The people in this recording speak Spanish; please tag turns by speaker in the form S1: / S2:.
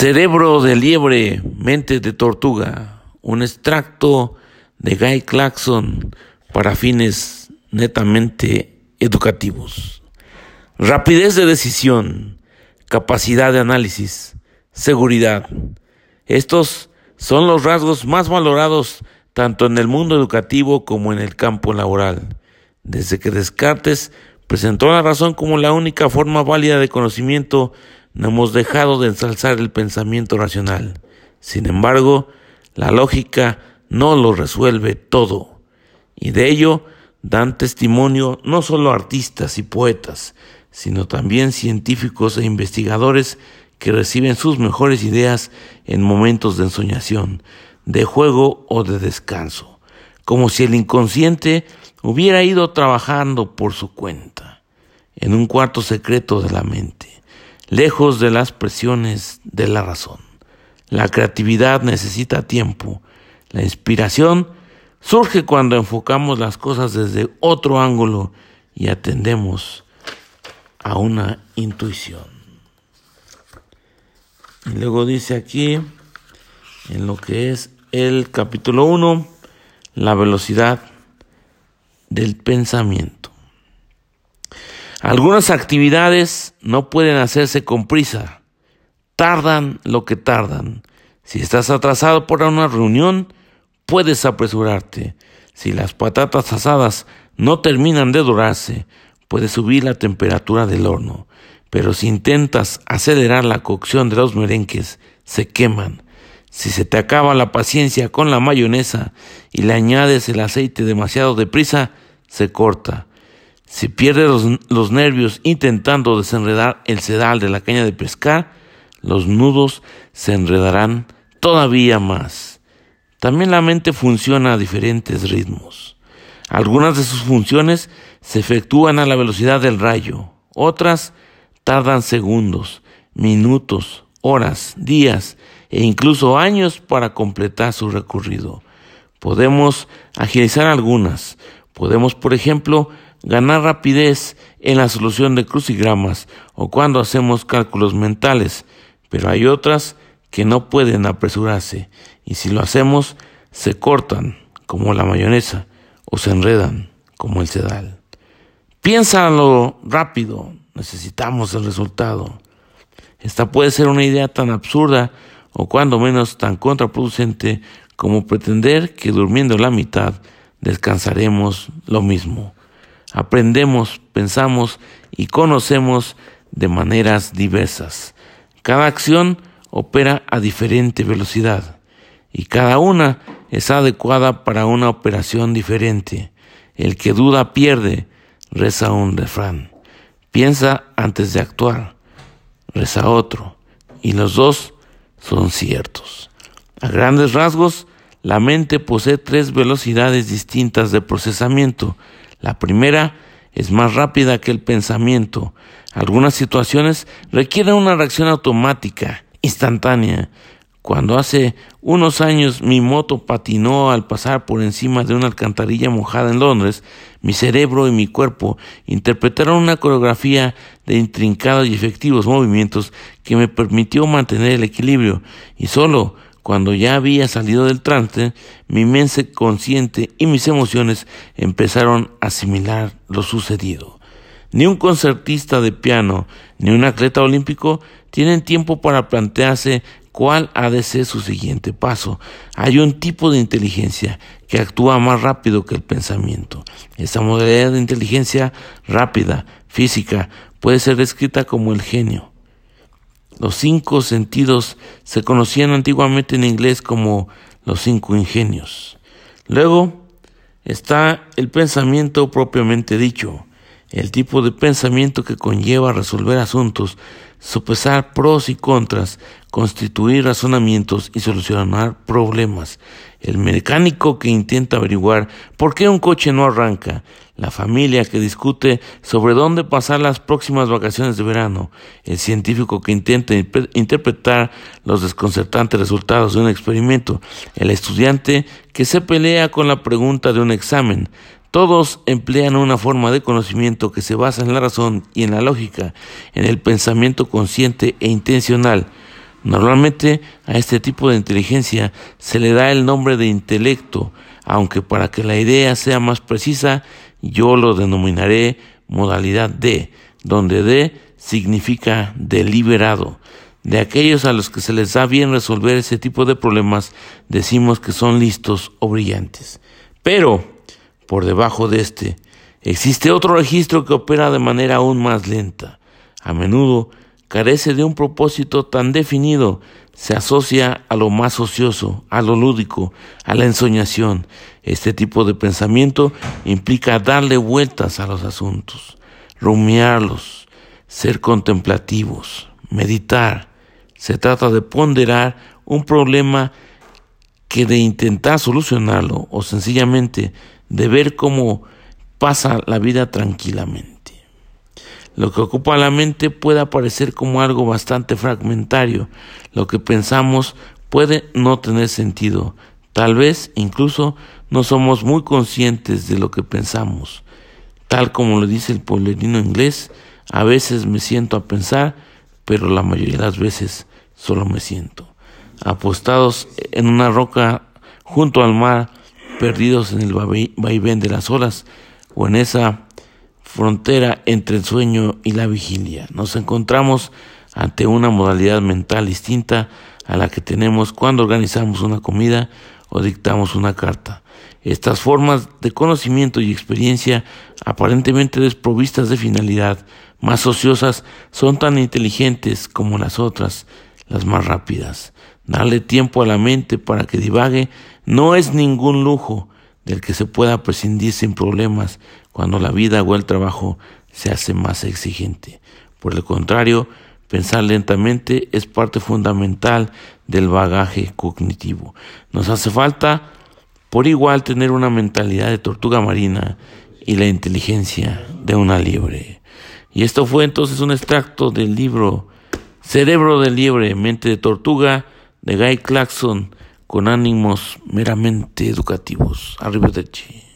S1: Cerebro de liebre, mente de tortuga, un extracto de Guy Claxon para fines netamente educativos. Rapidez de decisión, capacidad de análisis, seguridad. Estos son los rasgos más valorados tanto en el mundo educativo como en el campo laboral. Desde que Descartes presentó la razón como la única forma válida de conocimiento, no hemos dejado de ensalzar el pensamiento racional. Sin embargo, la lógica no lo resuelve todo. Y de ello dan testimonio no solo artistas y poetas, sino también científicos e investigadores que reciben sus mejores ideas en momentos de ensoñación, de juego o de descanso, como si el inconsciente hubiera ido trabajando por su cuenta, en un cuarto secreto de la mente, lejos de las presiones de la razón. La creatividad necesita tiempo, la inspiración surge cuando enfocamos las cosas desde otro ángulo y atendemos a una intuición. Y luego dice aquí, en lo que es el capítulo 1, la velocidad del pensamiento. Algunas actividades no pueden hacerse con prisa, tardan lo que tardan. Si estás atrasado por una reunión, puedes apresurarte. Si las patatas asadas no terminan de dorarse, puedes subir la temperatura del horno. Pero si intentas acelerar la cocción de los merenques, se queman. Si se te acaba la paciencia con la mayonesa y le añades el aceite demasiado deprisa, se corta. Si pierdes los, los, nervios intentando desenredar el sedal de la caña de pescar, los nudos se enredarán todavía más. También la mente funciona a diferentes ritmos. Algunas de sus funciones se efectúan a la velocidad del rayo, otras tardan segundos, minutos, horas, días e incluso años para completar su recorrido. Podemos agilizar algunas. Podemos, por ejemplo, ganar rapidez en la solución de crucigramas o cuando hacemos cálculos mentales, pero hay otras que no pueden apresurarse y si lo hacemos se cortan como la mayonesa o se enredan como el sedal. Piénsalo rápido, necesitamos el resultado. Esta puede ser una idea tan absurda o cuando menos tan contraproducente como pretender que durmiendo la mitad descansaremos lo mismo. Aprendemos, pensamos y conocemos de maneras diversas. Cada acción opera a diferente velocidad y cada una es adecuada para una operación diferente. El que duda pierde, reza un refrán. Piensa antes de actuar, reza otro, y los dos son ciertos. A grandes rasgos, la mente posee tres velocidades distintas de procesamiento. La primera es más rápida que el pensamiento. Algunas situaciones requieren una reacción automática, instantánea, cuando hace unos años mi moto patinó al pasar por encima de una alcantarilla mojada en Londres, mi cerebro y mi cuerpo interpretaron una coreografía de intrincados y efectivos movimientos que me permitió mantener el equilibrio y solo cuando ya había salido del trance, mi mente consciente y mis emociones empezaron a asimilar lo sucedido. Ni un concertista de piano ni un atleta olímpico tienen tiempo para plantearse cuál ha de ser su siguiente paso. Hay un tipo de inteligencia que actúa más rápido que el pensamiento. Esta modalidad de inteligencia rápida, física, puede ser descrita como el genio. Los cinco sentidos se conocían antiguamente en inglés como los cinco ingenios. Luego está el pensamiento propiamente dicho, el tipo de pensamiento que conlleva resolver asuntos, sopesar pros y contras, constituir razonamientos y solucionar problemas. El mecánico que intenta averiguar por qué un coche no arranca. La familia que discute sobre dónde pasar las próximas vacaciones de verano. El científico que intenta interpretar los desconcertantes resultados de un experimento. El estudiante que se pelea con la pregunta de un examen. Todos emplean una forma de conocimiento que se basa en la razón y en la lógica, en el pensamiento consciente e intencional. Normalmente a este tipo de inteligencia se le da el nombre de intelecto, aunque para que la idea sea más precisa, yo lo denominaré modalidad D, donde D significa deliberado. De aquellos a los que se les da bien resolver ese tipo de problemas, decimos que son listos o brillantes. Pero, por debajo de este, existe otro registro que opera de manera aún más lenta. A menudo carece de un propósito tan definido, se asocia a lo más ocioso, a lo lúdico, a la ensoñación. Este tipo de pensamiento implica darle vueltas a los asuntos, rumiarlos, ser contemplativos, meditar. Se trata de ponderar un problema que de intentar solucionarlo o sencillamente de ver cómo pasa la vida tranquilamente. Lo que ocupa la mente puede aparecer como algo bastante fragmentario. Lo que pensamos puede no tener sentido. Tal vez incluso no somos muy conscientes de lo que pensamos. Tal como lo dice el pueblerino inglés, a veces me siento a pensar, pero la mayoría de las veces solo me siento. Apostados en una roca junto al mar, perdidos en el vaivén de las olas, o en esa frontera entre el sueño y la vigilia. Nos encontramos ante una modalidad mental distinta a la que tenemos cuando organizamos una comida o dictamos una carta. Estas formas de conocimiento y experiencia aparentemente desprovistas de finalidad, más ociosas, son tan inteligentes como las otras, las más rápidas. Darle tiempo a la mente para que divague no es ningún lujo, del que se pueda prescindir sin problemas cuando la vida o el trabajo se hace más exigente. Por el contrario, pensar lentamente es parte fundamental del bagaje cognitivo. Nos hace falta por igual tener una mentalidad de tortuga marina y la inteligencia de una liebre. Y esto fue entonces un extracto del libro Cerebro de liebre, mente de tortuga de Guy Claxon con ánimos meramente educativos. Arrivederci.